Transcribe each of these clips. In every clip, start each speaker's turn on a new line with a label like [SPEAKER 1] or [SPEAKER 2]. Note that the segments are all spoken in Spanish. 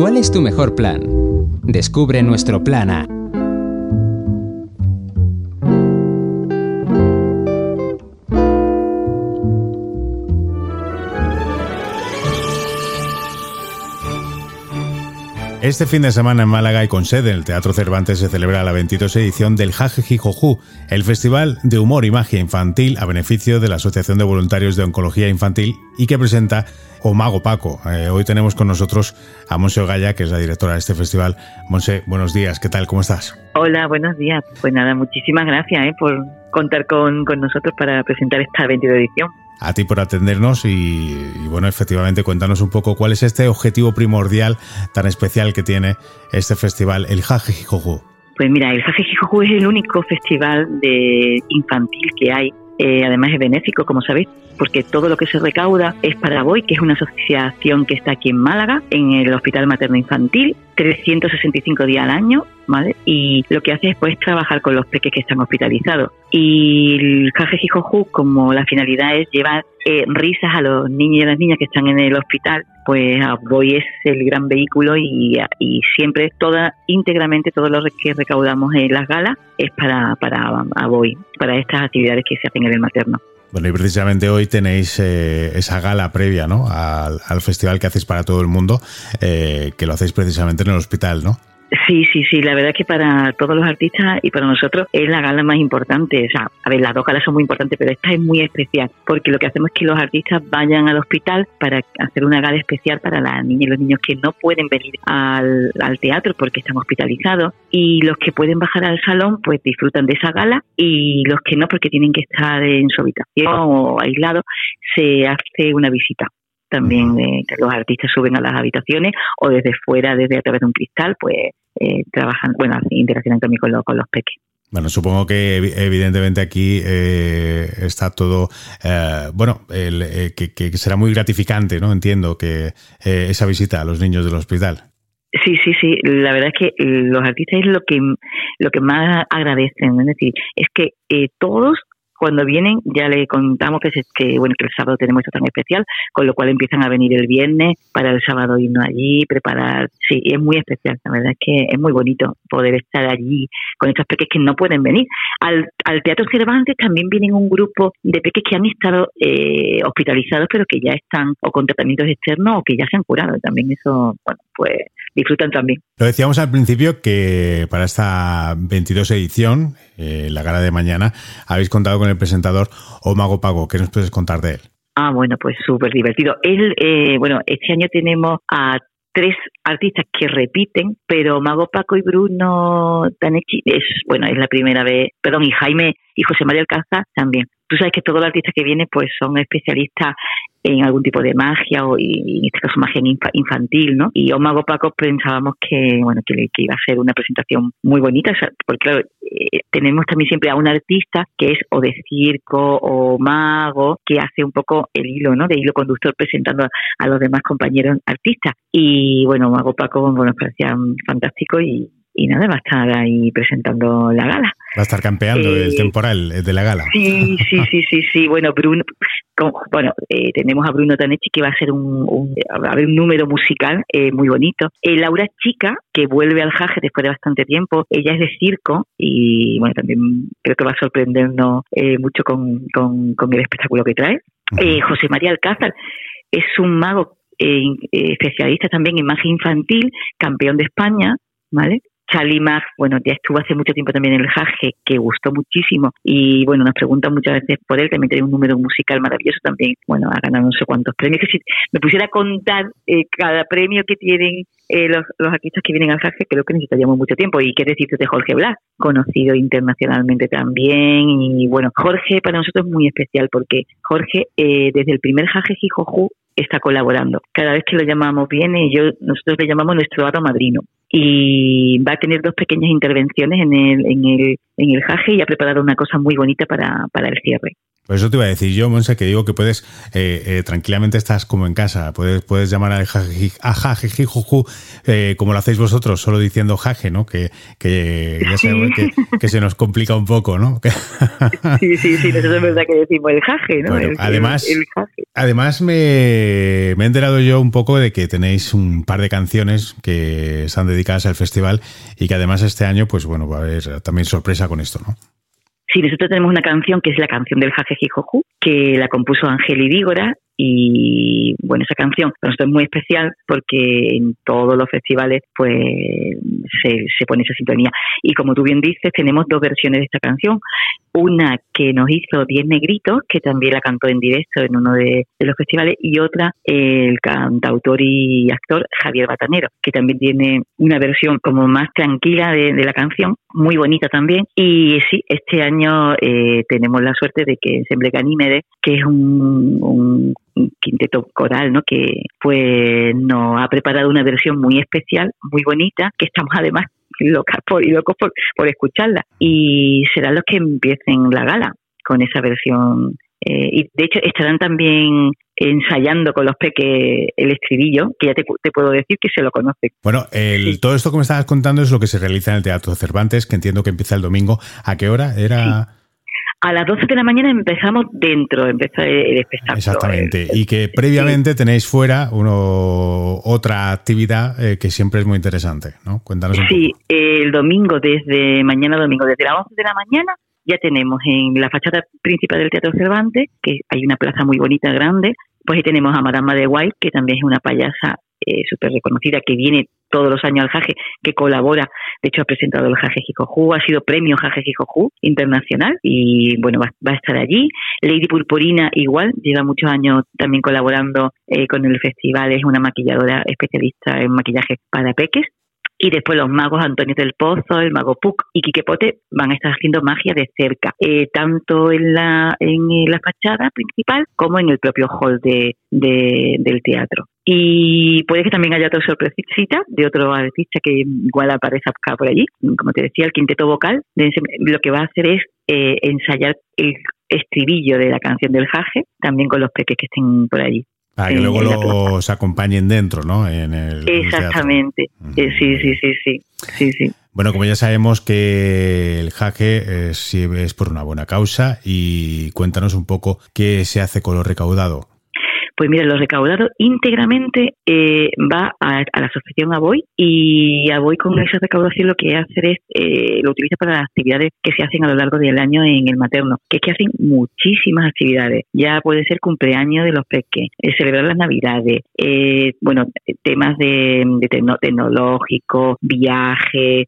[SPEAKER 1] ¿Cuál es tu mejor plan? Descubre nuestro plan A.
[SPEAKER 2] Este fin de semana en Málaga y con sede en el Teatro Cervantes se celebra la 22 edición del Jajejijojú, el festival de humor y magia infantil a beneficio de la Asociación de Voluntarios de Oncología Infantil y que presenta Omago Paco. Eh, hoy tenemos con nosotros a Monse Ogaya, que es la directora de este festival. Monse, buenos días, ¿qué tal? ¿Cómo estás?
[SPEAKER 3] Hola, buenos días. Pues nada, muchísimas gracias eh, por contar con, con nosotros para presentar esta 22 edición
[SPEAKER 2] a ti por atendernos y, bueno, efectivamente cuéntanos un poco cuál es este objetivo primordial tan especial que tiene este festival, el Jajejijoju.
[SPEAKER 3] Pues mira, el Jajejijoju es el único festival de infantil que hay eh, además es benéfico, como sabéis, porque todo lo que se recauda es para Boy, que es una asociación que está aquí en Málaga, en el Hospital Materno Infantil, 365 días al año, ¿vale? Y lo que hace es pues trabajar con los peques que están hospitalizados. Y el Jajejijoju, como la finalidad es llevar eh, risas a los niños y a las niñas que están en el hospital, pues Boy es el gran vehículo y, siempre, toda, íntegramente, todo lo que recaudamos en las galas es para, para Boy, para estas actividades que se hacen en el materno.
[SPEAKER 2] Bueno, y precisamente hoy tenéis eh, esa gala previa ¿no? Al, festival que hacéis para todo el mundo, eh, que lo hacéis precisamente en el hospital, ¿no?
[SPEAKER 3] Sí, sí, sí, la verdad es que para todos los artistas y para nosotros es la gala más importante. O sea, a ver, las dos galas son muy importantes, pero esta es muy especial porque lo que hacemos es que los artistas vayan al hospital para hacer una gala especial para las niñas y los niños que no pueden venir al, teatro porque están hospitalizados y los que pueden bajar al salón pues disfrutan de esa gala y los que no porque tienen que estar en su habitación o aislados se hace una visita también eh, los artistas suben a las habitaciones o desde fuera, desde a través de un cristal, pues eh, trabajan, bueno, interaccionan también con, con los peques.
[SPEAKER 2] Bueno, supongo que evidentemente aquí eh, está todo, bueno, que, será muy gratificante, ¿no? Entiendo que esa visita a los niños del hospital.
[SPEAKER 3] Sí, sí, sí. La verdad es que los artistas es lo que lo que más agradecen, es decir, es que todos cuando vienen ya le contamos que, que, bueno, que el sábado tenemos esto tan especial, con lo cual empiezan a venir el viernes para el sábado irnos allí, preparar. Sí, es muy especial, la verdad es que es muy bonito poder estar allí con estos peques que no pueden venir. Al, al Teatro Cervantes también vienen un grupo de peques que han estado eh, hospitalizados, pero que ya están o con tratamientos externos o que ya se han curado. También eso, bueno, pues disfrutan también.
[SPEAKER 2] Lo decíamos al principio que para esta 22 edición, eh, la gala de mañana, habéis contado con el presentador Omago Pago. ¿Qué nos puedes contar de él?
[SPEAKER 3] Ah, bueno, pues súper divertido. Él, eh, bueno, este año tenemos a tres artistas que repiten, pero Mago Paco y Bruno Tanechi es, bueno, es la primera vez, perdón, y Jaime y José María Alcázar también. Tú sabes que todos los artistas que vienen pues son especialistas en algún tipo de magia o en este caso magia infantil, ¿no? Y Mago Paco pensábamos que, bueno, que, iba a ser una presentación muy bonita, porque claro, eh, tenemos también siempre a un artista que es o de circo o mago, que hace un poco el hilo, ¿no? De hilo conductor presentando a, los demás compañeros artistas. Y bueno, Mago Paco, bueno, parecía fantástico y, y nada, va a estar ahí presentando la gala.
[SPEAKER 2] Va a estar campeando el eh, temporal de la gala.
[SPEAKER 3] Sí, sí, sí, sí, sí. Bueno, Bruno, bueno, eh, tenemos a Bruno Tanechi que va a ser un, un, un número musical eh, muy bonito. Laura Chica, que vuelve al Jaje después de bastante tiempo, ella es de circo y bueno, también creo que va a sorprendernos mucho con, con, el espectáculo que trae. José María Alcázar es un mago especialista también en magia infantil, campeón de España, ¿vale? Charlie Mag, bueno, ya estuvo hace mucho tiempo también en el Jaje, que gustó muchísimo y bueno, nos preguntan muchas veces por él, también tiene un número musical maravilloso también, bueno, ha ganado no sé cuántos premios, si me pusiera a contar eh, cada premio que tienen eh, los, los, artistas que vienen al Jaje, creo que necesitaríamos mucho tiempo. Y qué decirte de Jorge Blas, conocido internacionalmente también. Y bueno, Jorge para nosotros es muy especial porque Jorge eh, desde el primer Jaje Jijoju está colaborando. Cada vez que lo llamamos viene yo nosotros le llamamos nuestro aro madrino y va a tener dos pequeñas intervenciones en el, en el, en el jaje y ha preparado una cosa muy bonita para, para el cierre.
[SPEAKER 2] Por eso te iba a decir yo, Monse, que digo que puedes, eh, eh, tranquilamente estás como en casa, puedes, puedes llamar a jajejijuju eh, como lo hacéis vosotros, solo diciendo jaje, ¿no? Que, que ya sabemos que, se nos complica un poco, ¿no?
[SPEAKER 3] sí, sí, sí, nosotros es verdad que decimos el jaje, ¿no?
[SPEAKER 2] además, además me, me he enterado yo un poco de que tenéis un par de canciones que están dedicadas al festival y que además este año, pues bueno, va a haber también sorpresa con esto, ¿no?
[SPEAKER 3] Sí, nosotros tenemos una canción que es la canción del Jajejijoju, que la compuso Ángel Dígora y bueno, esa canción para nosotros es muy especial porque en todos los festivales pues se, se, pone esa sintonía. Y como tú bien dices, tenemos dos versiones de esta canción. Una que nos hizo Diez Negritos, que también la cantó en directo en uno de, los festivales, y otra el cantautor y actor Javier Batanero, que también tiene una versión como más tranquila de, la canción, muy bonita también. Y sí, este año eh, tenemos la suerte de que Ensemble Ganímedes, que es un quinteto coral, ¿no? Que pues nos ha preparado una versión muy especial, muy bonita, que estamos además locas por, y locos por, por escucharla. Y serán los que empiecen la gala con esa versión. Eh, y de hecho estarán también ensayando con los peques el estribillo, que ya te, puedo decir que se lo conoce.
[SPEAKER 2] Bueno, el, todo esto que me estabas contando es lo que se realiza en el Teatro Cervantes, que entiendo que empieza el domingo. ¿A qué hora? Era...
[SPEAKER 3] A las 12 de la mañana empezamos dentro, empieza el espectáculo.
[SPEAKER 2] Exactamente. Y que previamente tenéis fuera uno, otra actividad eh, que siempre es muy interesante, ¿no? Cuéntanos un
[SPEAKER 3] Sí, el domingo, desde mañana domingo, desde las 11 de la mañana, ya tenemos en la fachada principal del Teatro Cervantes, que hay una plaza muy bonita, grande, pues ahí tenemos a Madame de White, que también es una payasa eh, súper reconocida, que viene todos los años al Jaje, que colabora, de hecho ha presentado el Jaje Jijoju, ha sido premio Jaje Jijoju internacional y bueno, va, a estar allí. Lady Purpurina igual, lleva muchos años también colaborando eh, con el festival, es una maquilladora especialista en maquillaje para peques y después los magos Antonio del Pozo, el mago Puc y Quiquepote van a estar haciendo magia de cerca, eh, tanto en la, en la fachada principal como en el propio hall de, del teatro. Y puede que también haya otra sorpresita de otro artista que igual aparece acá por allí. Como te decía, el quinteto vocal lo que va a hacer es eh, ensayar el estribillo de la canción del jaje, también con los peques que estén por allí.
[SPEAKER 2] Para que luego los acompañen dentro, ¿no? En el,
[SPEAKER 3] Exactamente. Eh, sí, sí, sí, sí, sí, sí.
[SPEAKER 2] Bueno, como ya sabemos que el jaque es, es por una buena causa y cuéntanos un poco qué se hace con lo recaudado.
[SPEAKER 3] Pues mira, lo recaudado íntegramente eh, va a, la asociación Aboy y Aboy con esa recaudación lo que hace es, eh, lo utiliza para las actividades que se hacen a lo largo del año en el materno, que es que hacen muchísimas actividades. Ya puede ser cumpleaños de los peques, eh, celebrar las navidades, bueno, temas de, tecnológico, viaje,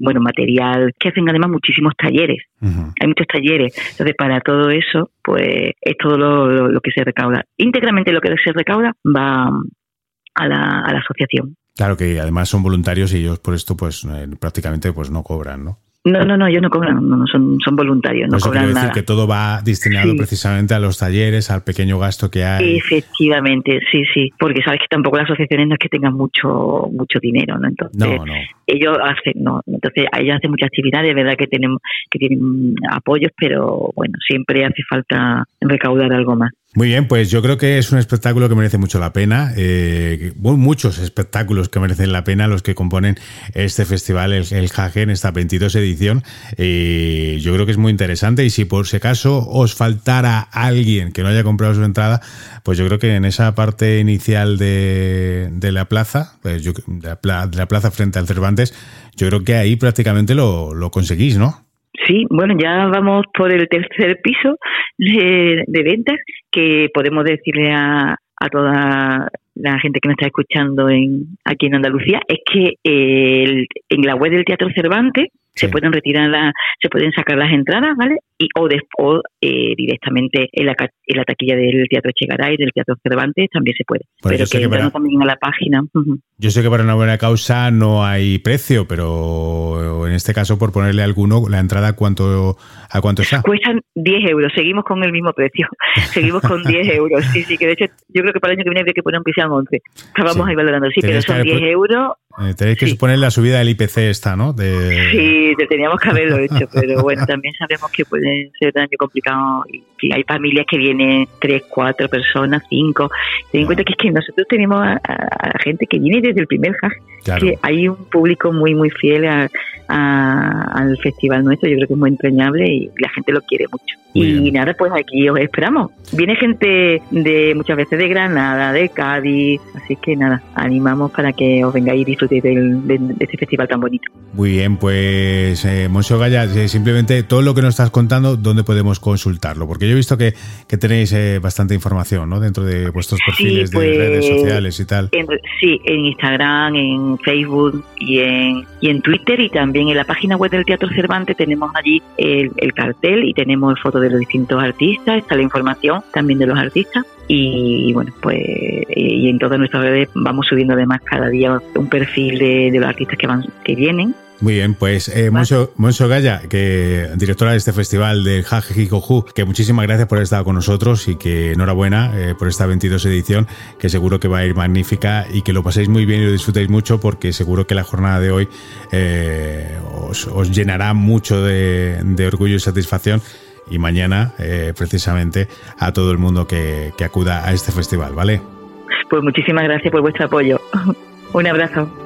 [SPEAKER 3] bueno, material, que hacen además muchísimos talleres. Hay muchos talleres. Entonces, para todo eso, pues es todo lo, que se recauda. Íntegramente lo que se recauda va a la, asociación.
[SPEAKER 2] Claro que además son voluntarios y ellos por esto pues eh, prácticamente pues no cobran, ¿no?
[SPEAKER 3] No, no, no, ellos no cobran, no, son, son voluntarios, no cobran
[SPEAKER 2] decir que todo va destinado precisamente a los talleres, al pequeño gasto que hay.
[SPEAKER 3] Efectivamente, sí, sí, porque sabes que tampoco las asociaciones no es que tengan mucho mucho dinero, ¿no? Entonces, no, no. ellos hacen, no, entonces ellos hacen muchas actividades, verdad que tenemos que tienen apoyos, pero bueno, siempre hace falta recaudar algo más.
[SPEAKER 2] Muy bien, pues yo creo que es un espectáculo que merece mucho la pena. Eh, muchos espectáculos que merecen la pena los que componen este festival, el, el Jage, en esta 22 edición. Y yo creo que es muy interesante. Y si por si acaso os faltara alguien que no haya comprado su entrada, pues yo creo que en esa parte inicial de, la plaza, pues de, la, plaza frente al Cervantes, yo creo que ahí prácticamente lo, lo conseguís, ¿no?
[SPEAKER 3] Sí, bueno, ya vamos por el tercer piso de, ventas que podemos decirle a, a toda la gente que me está escuchando en, aquí en Andalucía es que el, en la web del Teatro Cervantes se pueden retirar la, se pueden sacar las entradas, ¿vale? Y o después eh, directamente en la, en la taquilla del Teatro Chegaray, del Teatro Cervantes también se puede. pero que, que también a la página.
[SPEAKER 2] Yo sé que para una buena causa no hay precio, pero en este caso por ponerle alguno la entrada cuánto a cuánto está.
[SPEAKER 3] Cuestan 10 euros. Seguimos con el mismo precio. Seguimos con 10 euros. Sí, sí, que de hecho yo creo que para el año que viene habría que poner un piso 11. Estábamos ahí valorando, sí, pero son 10 euros
[SPEAKER 2] Eh, tenéis que suponer la subida del IPC esta, ¿no?
[SPEAKER 3] De... Sí, teníamos que haberlo hecho, pero bueno, también sabemos que puede ser un año complicado y hay familias que vienen tres, cuatro personas, cinco. Ten en cuenta que es que nosotros tenemos a, gente que viene desde el primer hack, que hay un público muy, muy fiel al festival nuestro, yo creo que es muy entrañable y la gente lo quiere mucho. Y nada, pues aquí os esperamos. Viene gente de muchas veces de Granada, de Cádiz, así que nada, animamos para que os vengáis y disfrutéis de, este festival tan bonito.
[SPEAKER 2] Muy bien, pues eh, Moncho Gaya, eh, simplemente todo lo que nos estás contando, ¿dónde podemos consultarlo? Porque yo he visto que, que tenéis eh, bastante información ¿no? dentro de vuestros perfiles de pues, redes sociales y tal.
[SPEAKER 3] sí, en Instagram, en Facebook y en, y en Twitter y también en la página web del Teatro Cervantes tenemos allí el, el cartel y tenemos fotos de los distintos artistas, está la información también de los artistas y bueno, pues y en todas nuestras redes vamos subiendo además cada día un perfil de, los artistas que van que vienen.
[SPEAKER 2] Muy bien, pues eh, Monso, Gaya, que directora de este festival del Jajejikoju, que muchísimas gracias por haber estado con nosotros y que enhorabuena eh, por esta 22 edición, que seguro que va a ir magnífica y que lo paséis muy bien y lo disfrutéis mucho porque seguro que la jornada de hoy eh, os, llenará mucho de orgullo y satisfacción y mañana eh, precisamente a todo el mundo que, que acuda a este festival, ¿vale?
[SPEAKER 3] Pues muchísimas gracias por vuestro apoyo. Un abrazo.